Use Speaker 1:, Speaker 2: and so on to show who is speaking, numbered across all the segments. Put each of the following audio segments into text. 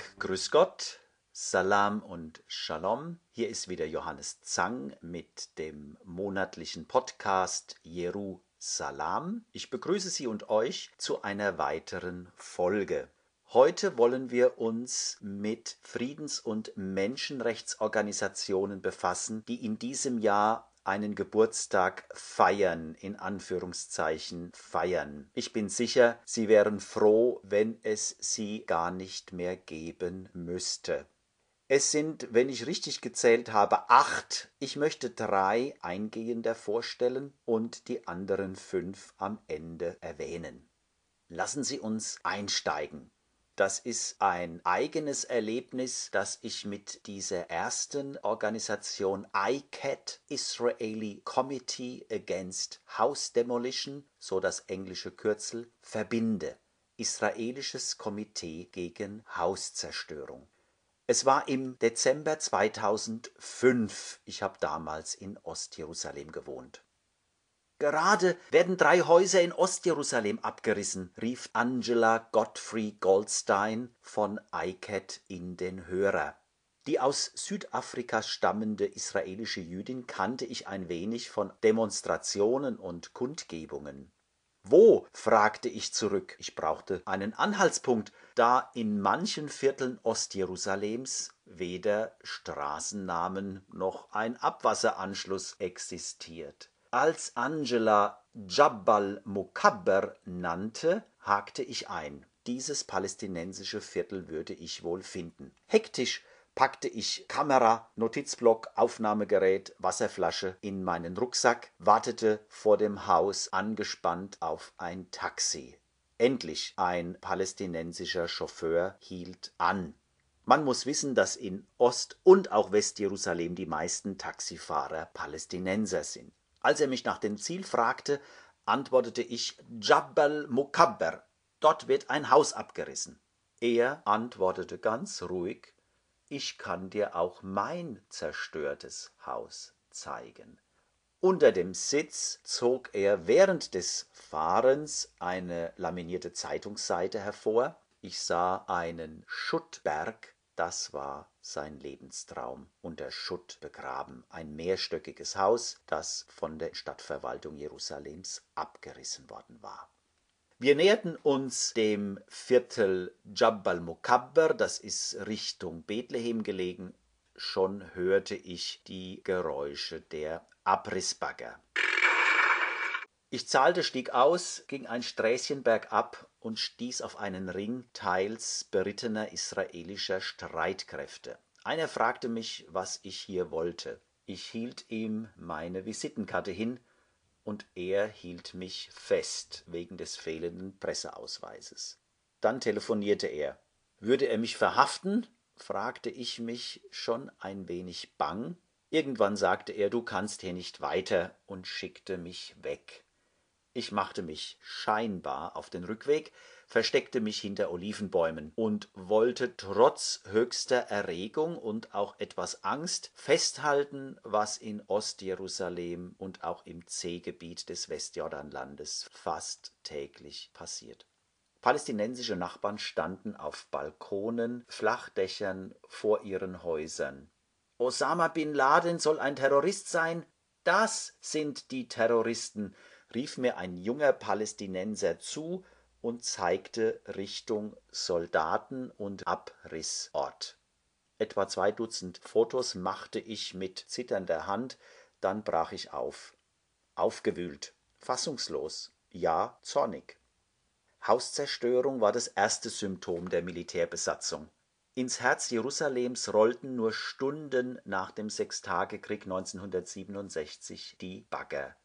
Speaker 1: Tag, Grüß Gott, Salam und Shalom. Hier ist wieder Johannes Zang mit dem monatlichen Podcast Jeru Salam. Ich begrüße Sie und euch zu einer weiteren Folge. Heute wollen wir uns mit Friedens- und Menschenrechtsorganisationen befassen, die in diesem Jahr einen Geburtstag feiern, in Anführungszeichen feiern. Ich bin sicher, Sie wären froh, wenn es sie gar nicht mehr geben müsste. Es sind, wenn ich richtig gezählt habe, acht. Ich möchte drei eingehender vorstellen und die anderen fünf am Ende erwähnen. Lassen Sie uns einsteigen. Das ist ein eigenes Erlebnis, das ich mit dieser ersten Organisation ICAT, Israeli Committee Against House Demolition, so das englische Kürzel, verbinde. Israelisches Komitee gegen Hauszerstörung. Es war im Dezember 2005. Ich habe damals in Ostjerusalem gewohnt. Gerade werden drei Häuser in Ostjerusalem abgerissen, rief Angela Godfrey Goldstein von ICAT in den Hörer. Die aus Südafrika stammende israelische Jüdin kannte ich ein wenig von Demonstrationen und Kundgebungen. Wo? fragte ich zurück. Ich brauchte einen Anhaltspunkt, da in manchen Vierteln Ostjerusalems weder Straßennamen noch ein Abwasseranschluss existiert. Als Angela Jabal Mukabber nannte, hakte ich ein. Dieses palästinensische Viertel würde ich wohl finden. Hektisch packte ich Kamera, Notizblock, Aufnahmegerät, Wasserflasche in meinen Rucksack, wartete vor dem Haus angespannt auf ein Taxi. Endlich ein palästinensischer Chauffeur hielt an. Man muss wissen, dass in Ost- und auch Westjerusalem die meisten Taxifahrer Palästinenser sind. Als er mich nach dem Ziel fragte, antwortete ich Jabal Mukabber. Dort wird ein Haus abgerissen. Er antwortete ganz ruhig Ich kann dir auch mein zerstörtes Haus zeigen. Unter dem Sitz zog er während des Fahrens eine laminierte Zeitungsseite hervor. Ich sah einen Schuttberg das war sein Lebenstraum, unter Schutt begraben, ein mehrstöckiges Haus, das von der Stadtverwaltung Jerusalems abgerissen worden war. Wir näherten uns dem Viertel Jabal Mukabber, das ist Richtung Bethlehem gelegen. Schon hörte ich die Geräusche der Abrissbagger. Ich zahlte, stieg aus, ging ein Sträßchen bergab und stieß auf einen Ring teils berittener israelischer Streitkräfte. Einer fragte mich, was ich hier wollte. Ich hielt ihm meine Visitenkarte hin, und er hielt mich fest wegen des fehlenden Presseausweises. Dann telefonierte er. Würde er mich verhaften? fragte ich mich schon ein wenig bang. Irgendwann sagte er, du kannst hier nicht weiter und schickte mich weg. Ich machte mich scheinbar auf den Rückweg, versteckte mich hinter Olivenbäumen und wollte trotz höchster Erregung und auch etwas Angst festhalten, was in Ostjerusalem und auch im C-Gebiet des Westjordanlandes fast täglich passiert. Palästinensische Nachbarn standen auf Balkonen, Flachdächern vor ihren Häusern. Osama bin Laden soll ein Terrorist sein? Das sind die Terroristen, rief mir ein junger Palästinenser zu und zeigte Richtung Soldaten und Abrissort. Etwa zwei Dutzend Fotos machte ich mit zitternder Hand, dann brach ich auf. Aufgewühlt, fassungslos, ja zornig. Hauszerstörung war das erste Symptom der Militärbesatzung. Ins Herz Jerusalems rollten nur Stunden nach dem Sechstagekrieg 1967 die Bagger.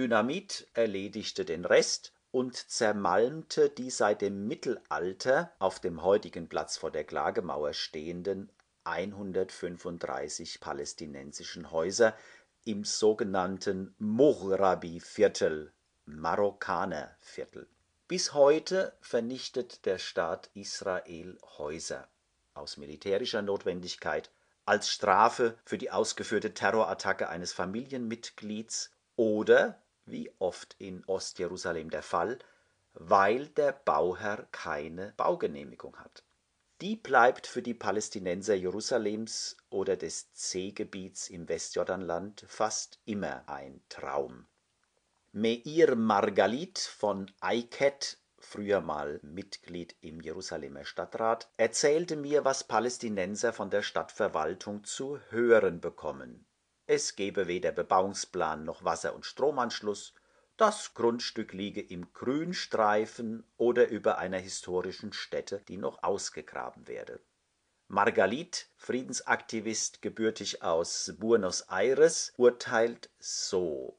Speaker 1: Dynamit erledigte den Rest und zermalmte die seit dem Mittelalter auf dem heutigen Platz vor der Klagemauer stehenden 135 palästinensischen Häuser im sogenannten Mughrabi-Viertel, Marokkanerviertel. Bis heute vernichtet der Staat Israel Häuser aus militärischer Notwendigkeit, als Strafe für die ausgeführte Terrorattacke eines Familienmitglieds oder, wie oft in Ostjerusalem der Fall, weil der Bauherr keine Baugenehmigung hat. Die bleibt für die Palästinenser Jerusalems oder des C-Gebiets im Westjordanland fast immer ein Traum. Meir Margalit von Eiket früher mal Mitglied im Jerusalemer Stadtrat, erzählte mir, was Palästinenser von der Stadtverwaltung zu hören bekommen. Es gebe weder Bebauungsplan noch Wasser- und Stromanschluss, das Grundstück liege im Grünstreifen oder über einer historischen Stätte, die noch ausgegraben werde. Margalit, Friedensaktivist gebürtig aus Buenos Aires, urteilt so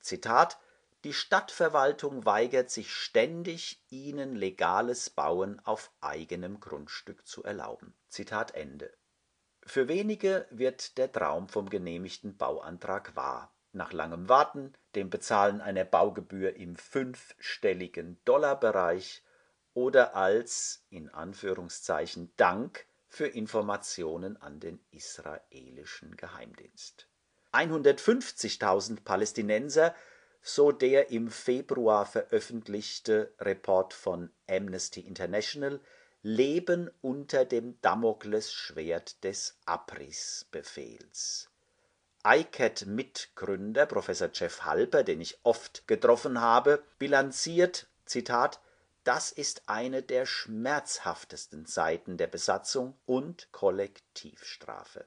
Speaker 1: Zitat die Stadtverwaltung weigert sich ständig, ihnen legales Bauen auf eigenem Grundstück zu erlauben. Zitat Ende. Für wenige wird der Traum vom genehmigten Bauantrag wahr. Nach langem Warten, dem Bezahlen einer Baugebühr im fünfstelligen Dollarbereich oder als in Anführungszeichen Dank für Informationen an den israelischen Geheimdienst. 150.000 Palästinenser so der im Februar veröffentlichte Report von Amnesty International, leben unter dem Damoklesschwert des Abrissbefehls. ICAT-Mitgründer Professor Jeff Halper, den ich oft getroffen habe, bilanziert, Zitat, das ist eine der schmerzhaftesten Seiten der Besatzung und Kollektivstrafe.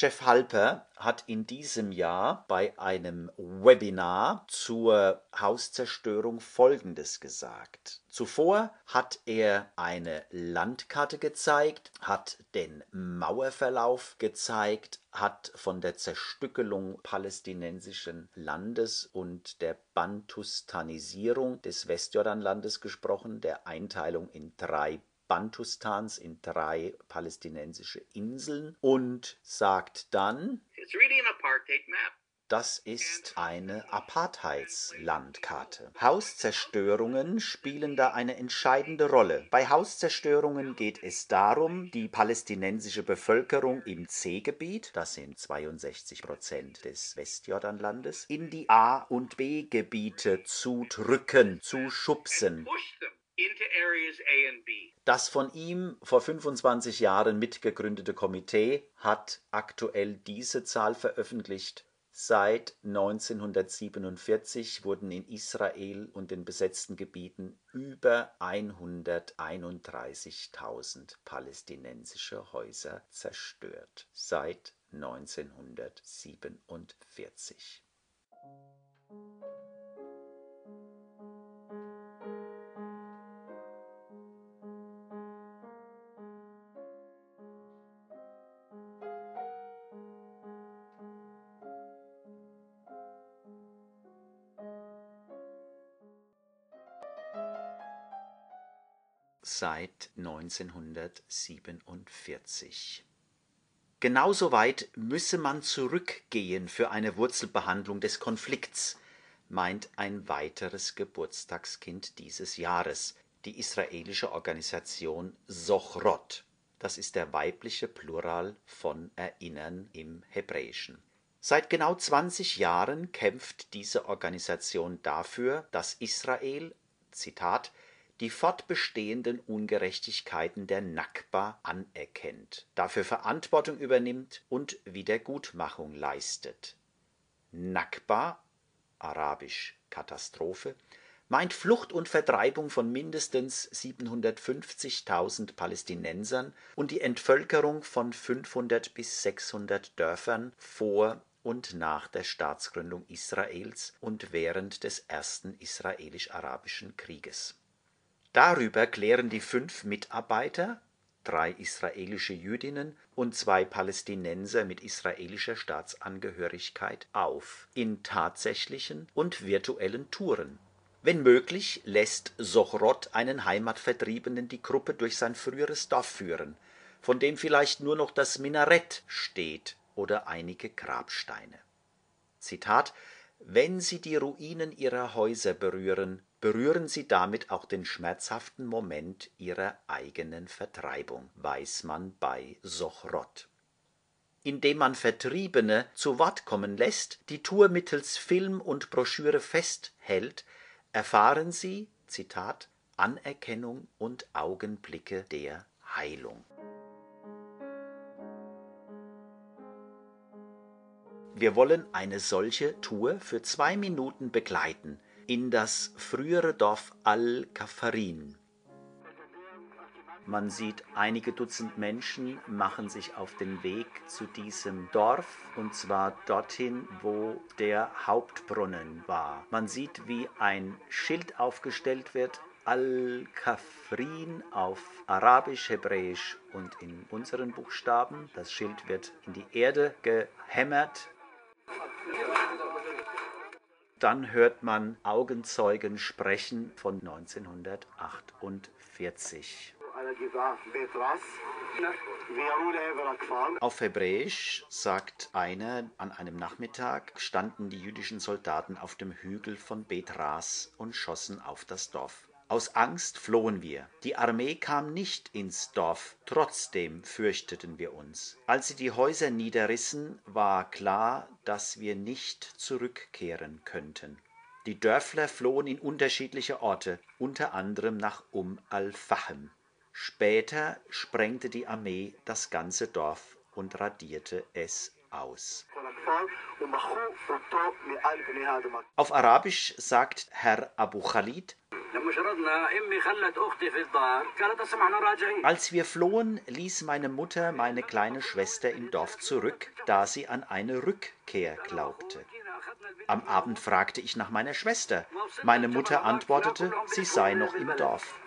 Speaker 1: Jeff Halper hat in diesem Jahr bei einem Webinar zur Hauszerstörung Folgendes gesagt. Zuvor hat er eine Landkarte gezeigt, hat den Mauerverlauf gezeigt, hat von der Zerstückelung palästinensischen Landes und der Bantustanisierung des Westjordanlandes gesprochen, der Einteilung in drei Bantustans in drei palästinensische Inseln und sagt dann, das ist eine Apartheidslandkarte. Hauszerstörungen spielen da eine entscheidende Rolle. Bei Hauszerstörungen geht es darum, die palästinensische Bevölkerung im C-Gebiet, das sind 62 Prozent des Westjordanlandes, in die A- und B-Gebiete zu drücken, zu schubsen. Das von ihm vor 25 Jahren mitgegründete Komitee hat aktuell diese Zahl veröffentlicht. Seit 1947 wurden in Israel und den besetzten Gebieten über 131.000 palästinensische Häuser zerstört. Seit 1947. seit 1947. Genauso weit müsse man zurückgehen für eine Wurzelbehandlung des Konflikts, meint ein weiteres Geburtstagskind dieses Jahres, die israelische Organisation Sochrot. Das ist der weibliche Plural von Erinnern im Hebräischen. Seit genau 20 Jahren kämpft diese Organisation dafür, dass Israel, Zitat, die fortbestehenden Ungerechtigkeiten der Nakba anerkennt, dafür Verantwortung übernimmt und Wiedergutmachung leistet. Nakba, arabisch Katastrophe, meint Flucht und Vertreibung von mindestens 750.000 Palästinensern und die Entvölkerung von 500 bis 600 Dörfern vor und nach der Staatsgründung Israels und während des ersten israelisch-arabischen Krieges. Darüber klären die fünf Mitarbeiter, drei israelische Jüdinnen und zwei Palästinenser mit israelischer Staatsangehörigkeit auf, in tatsächlichen und virtuellen Touren. Wenn möglich, lässt Sochrot einen Heimatvertriebenen die Gruppe durch sein früheres Dorf führen, von dem vielleicht nur noch das Minarett steht oder einige Grabsteine. Zitat Wenn Sie die Ruinen Ihrer Häuser berühren, berühren Sie damit auch den schmerzhaften Moment Ihrer eigenen Vertreibung, weiß man bei Sochrot. Indem man Vertriebene zu Wort kommen lässt, die Tour mittels Film und Broschüre festhält, erfahren sie, Zitat, Anerkennung und Augenblicke der Heilung. Wir wollen eine solche Tour für zwei Minuten begleiten in das frühere Dorf Al-Kafarin. Man sieht, einige Dutzend Menschen machen sich auf den Weg zu diesem Dorf und zwar dorthin, wo der Hauptbrunnen war. Man sieht, wie ein Schild aufgestellt wird, Al-Kafrin auf Arabisch, Hebräisch und in unseren Buchstaben. Das Schild wird in die Erde gehämmert dann hört man Augenzeugen sprechen von 1948. Auf Hebräisch sagt einer, an einem Nachmittag standen die jüdischen Soldaten auf dem Hügel von Betras und schossen auf das Dorf. Aus Angst flohen wir. Die Armee kam nicht ins Dorf, trotzdem fürchteten wir uns. Als sie die Häuser niederrissen, war klar, dass wir nicht zurückkehren könnten. Die Dörfler flohen in unterschiedliche Orte, unter anderem nach Um al-Fahm. Später sprengte die Armee das ganze Dorf und radierte es aus. Auf Arabisch sagt Herr Abu Khalid, als wir flohen, ließ meine Mutter meine kleine Schwester im Dorf zurück, da sie an eine Rückkehr glaubte. Am Abend fragte ich nach meiner Schwester. Meine Mutter antwortete, sie sei noch im Dorf.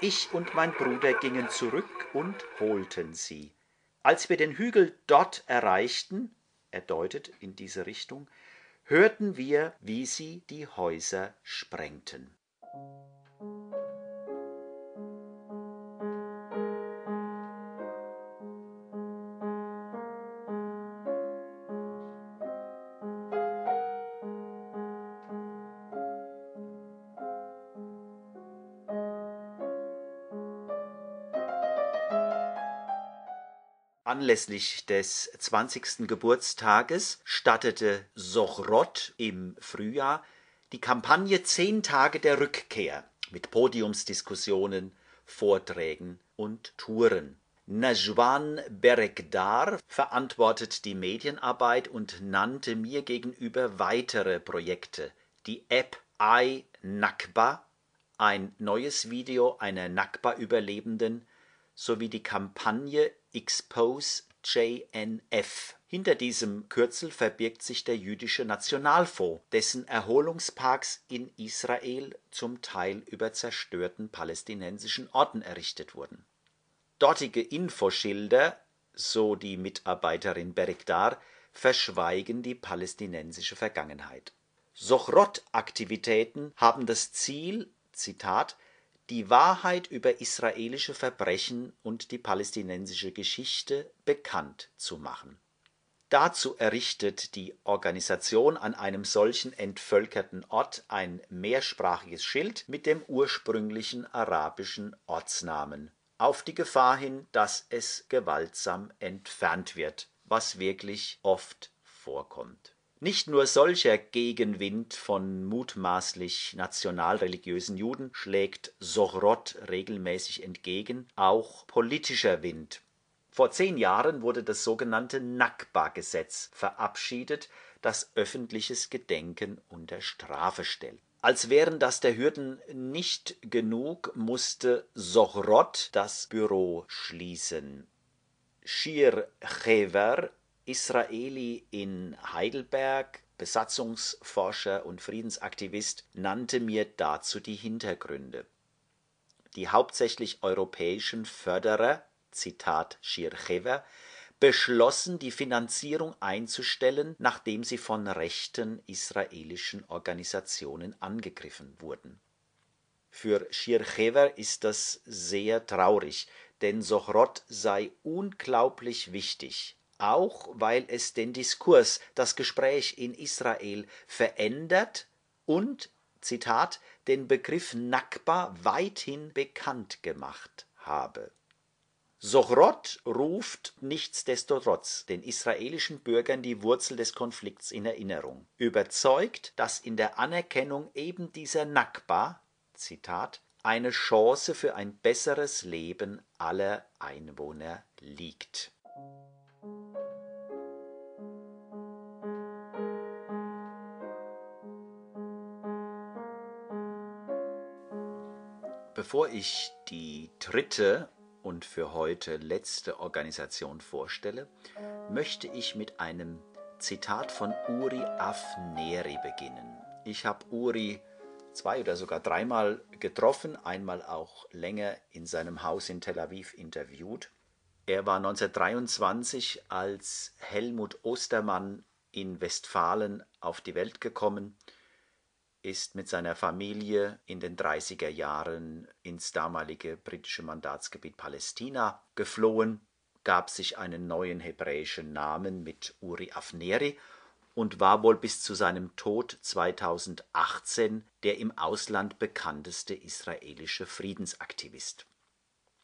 Speaker 1: Ich und mein Bruder gingen zurück und holten sie. Als wir den Hügel dort erreichten, er deutet in diese Richtung, hörten wir, wie sie die Häuser sprengten. Anlässlich des 20. Geburtstages stattete Sochrot im Frühjahr die Kampagne Zehn Tage der Rückkehr mit Podiumsdiskussionen, Vorträgen und Touren. Najwan Berekdar verantwortet die Medienarbeit und nannte mir gegenüber weitere Projekte. Die App iNakba, ein neues Video einer Nakba-Überlebenden, sowie die Kampagne Expose JNF. Hinter diesem Kürzel verbirgt sich der Jüdische Nationalfonds, dessen Erholungsparks in Israel zum Teil über zerstörten palästinensischen Orten errichtet wurden. Dortige Infoschilder, so die Mitarbeiterin Berekdar, verschweigen die palästinensische Vergangenheit. Sochrot-Aktivitäten haben das Ziel, Zitat, die Wahrheit über israelische Verbrechen und die palästinensische Geschichte bekannt zu machen. Dazu errichtet die Organisation an einem solchen entvölkerten Ort ein mehrsprachiges Schild mit dem ursprünglichen arabischen Ortsnamen, auf die Gefahr hin, dass es gewaltsam entfernt wird, was wirklich oft vorkommt Nicht nur solcher Gegenwind von mutmaßlich nationalreligiösen Juden schlägt Sochrot regelmäßig entgegen, auch politischer Wind. Vor zehn Jahren wurde das sogenannte Nakba-Gesetz verabschiedet, das öffentliches Gedenken unter Strafe stellt. Als wären das der Hürden nicht genug, musste Sochrot das Büro schließen. Shir Chever Israeli in Heidelberg, Besatzungsforscher und Friedensaktivist, nannte mir dazu die Hintergründe. Die hauptsächlich europäischen Förderer, Zitat Schirchever, beschlossen, die Finanzierung einzustellen, nachdem sie von rechten israelischen Organisationen angegriffen wurden. Für Schirchever ist das sehr traurig, denn Sochrot sei unglaublich wichtig auch weil es den Diskurs, das Gespräch in Israel verändert und, Zitat, den Begriff Nakba weithin bekannt gemacht habe. Sochrot ruft nichtsdestotrotz den israelischen Bürgern die Wurzel des Konflikts in Erinnerung, überzeugt, dass in der Anerkennung eben dieser Nakba, Zitat, eine Chance für ein besseres Leben aller Einwohner liegt. Bevor ich die dritte und für heute letzte Organisation vorstelle, möchte ich mit einem Zitat von Uri Afneri beginnen. Ich habe Uri zwei oder sogar dreimal getroffen, einmal auch länger in seinem Haus in Tel Aviv interviewt. Er war 1923 als Helmut Ostermann in Westfalen auf die Welt gekommen ist mit seiner Familie in den 30er Jahren ins damalige britische Mandatsgebiet Palästina geflohen, gab sich einen neuen hebräischen Namen mit Uri Afneri und war wohl bis zu seinem Tod 2018 der im Ausland bekannteste israelische Friedensaktivist.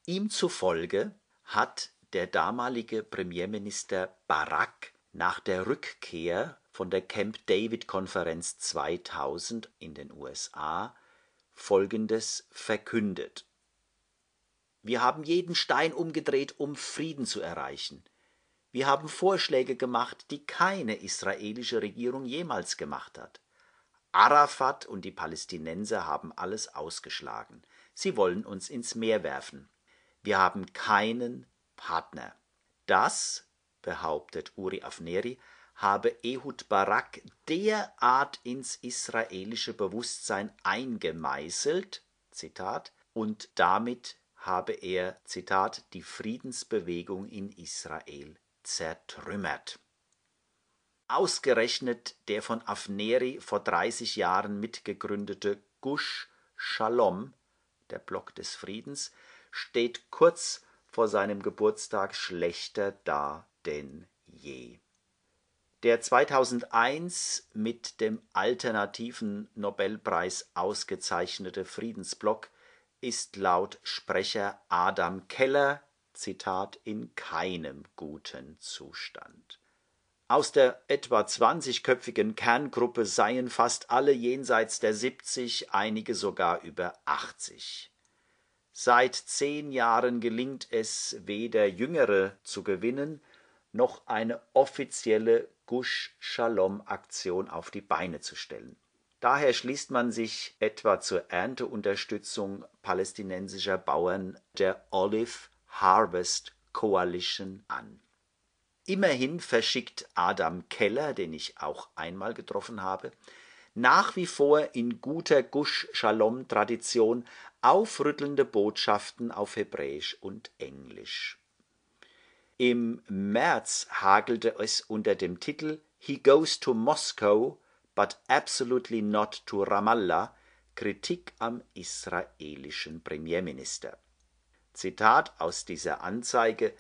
Speaker 1: Ihm zufolge hat der damalige Premierminister Barak nach der Rückkehr von der Camp David Konferenz 2000 in den USA Folgendes verkündet. Wir haben jeden Stein umgedreht, um Frieden zu erreichen. Wir haben Vorschläge gemacht, die keine israelische Regierung jemals gemacht hat. Arafat und die Palästinenser haben alles ausgeschlagen. Sie wollen uns ins Meer werfen. Wir haben keinen Partner. Das, behauptet Uri Afneri, habe Ehud Barak derart ins israelische Bewusstsein eingemeißelt, Zitat, und damit habe er, Zitat, die Friedensbewegung in Israel zertrümmert. Ausgerechnet der von Afneri vor 30 Jahren mitgegründete Gush Shalom, der Block des Friedens, steht kurz vor seinem Geburtstag schlechter da denn je. Der 2001 mit dem alternativen Nobelpreis ausgezeichnete Friedensblock ist laut Sprecher Adam Keller Zitat in keinem guten Zustand. Aus der etwa 20-köpfigen Kerngruppe seien fast alle jenseits der 70, einige sogar über 80. Seit zehn Jahren gelingt es weder Jüngere zu gewinnen, noch eine offizielle Gush Shalom Aktion auf die Beine zu stellen. Daher schließt man sich etwa zur Ernteunterstützung palästinensischer Bauern der Olive Harvest Coalition an. Immerhin verschickt Adam Keller, den ich auch einmal getroffen habe, nach wie vor in guter Gush Shalom Tradition aufrüttelnde Botschaften auf Hebräisch und Englisch. Im März hagelte es unter dem Titel He Goes to Moscow, but absolutely not to Ramallah Kritik am israelischen Premierminister. Zitat aus dieser Anzeige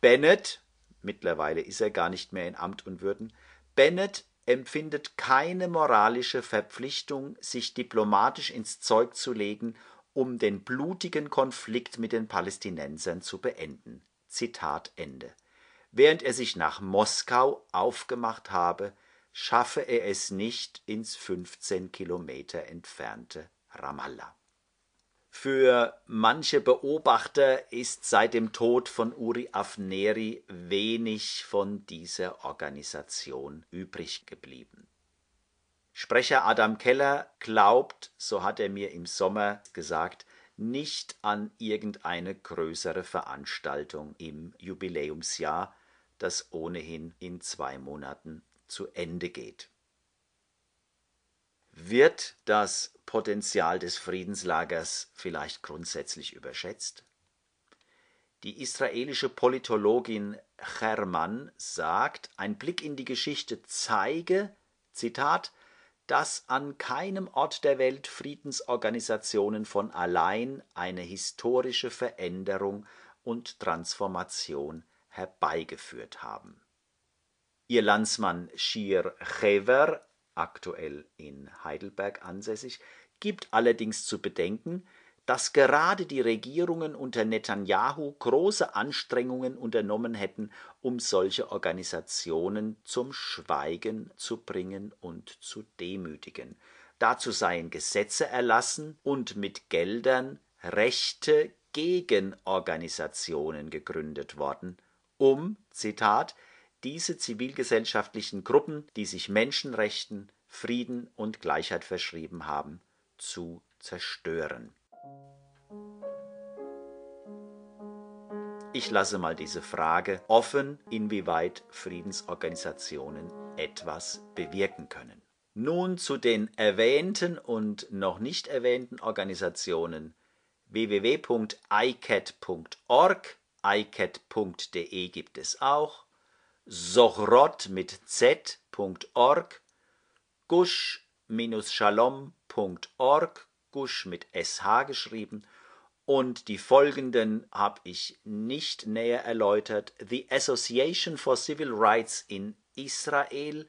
Speaker 1: Bennett, mittlerweile ist er gar nicht mehr in Amt und Würden, Bennett empfindet keine moralische Verpflichtung, sich diplomatisch ins Zeug zu legen, um den blutigen Konflikt mit den Palästinensern zu beenden. Zitat Ende. Während er sich nach Moskau aufgemacht habe, schaffe er es nicht ins 15 Kilometer entfernte Ramallah. Für manche Beobachter ist seit dem Tod von Uri Afneri wenig von dieser Organisation übrig geblieben. Sprecher Adam Keller glaubt, so hat er mir im Sommer gesagt, nicht an irgendeine größere Veranstaltung im Jubiläumsjahr, das ohnehin in zwei Monaten zu Ende geht. Wird das Potenzial des Friedenslagers vielleicht grundsätzlich überschätzt? Die israelische Politologin Hermann sagt, ein Blick in die Geschichte zeige, Zitat, dass an keinem Ort der Welt Friedensorganisationen von allein eine historische Veränderung und Transformation herbeigeführt haben. Ihr Landsmann Shir Chever aktuell in Heidelberg ansässig, gibt allerdings zu bedenken, dass gerade die Regierungen unter Netanyahu große Anstrengungen unternommen hätten, um solche Organisationen zum Schweigen zu bringen und zu demütigen. Dazu seien Gesetze erlassen und mit Geldern rechte Gegenorganisationen gegründet worden, um, Zitat, diese zivilgesellschaftlichen Gruppen, die sich Menschenrechten, Frieden und Gleichheit verschrieben haben, zu zerstören. Ich lasse mal diese Frage offen, inwieweit Friedensorganisationen etwas bewirken können. Nun zu den erwähnten und noch nicht erwähnten Organisationen. www.icat.org, icat.de gibt es auch, Sochrot mit z.org, gush-shalom.org, gush mit sh geschrieben, und die folgenden habe ich nicht näher erläutert. The Association for Civil Rights in Israel,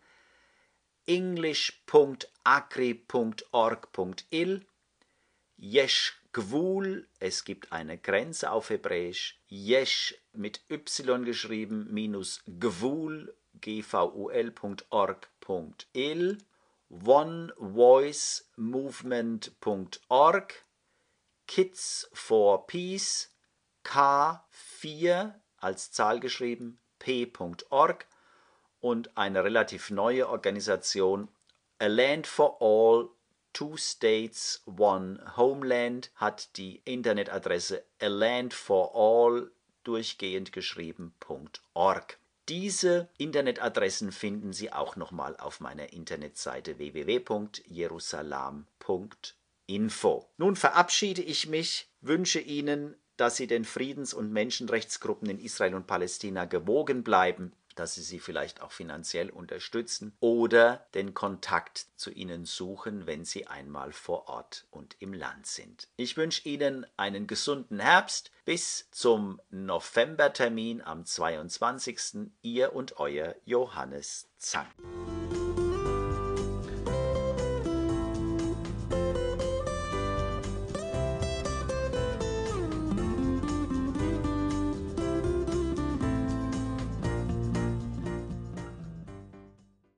Speaker 1: english.acri.org.il, Yesh Gvul, es gibt eine Grenze auf Hebräisch, Yesh mit y geschrieben, minus Gvul, gvul.org.il, onevoicemovement.org, Kids for Peace, K4 als Zahl geschrieben, p.org und eine relativ neue Organisation A Land for All Two States, One Homeland hat die Internetadresse A Land for All durchgehend geschrieben.org. Diese Internetadressen finden Sie auch nochmal auf meiner Internetseite www.jerusalem.info. Nun verabschiede ich mich, wünsche Ihnen, dass Sie den Friedens- und Menschenrechtsgruppen in Israel und Palästina gewogen bleiben dass Sie sie vielleicht auch finanziell unterstützen oder den Kontakt zu ihnen suchen, wenn Sie einmal vor Ort und im Land sind. Ich wünsche Ihnen einen gesunden Herbst bis zum Novembertermin am 22. Ihr und euer Johannes Zang.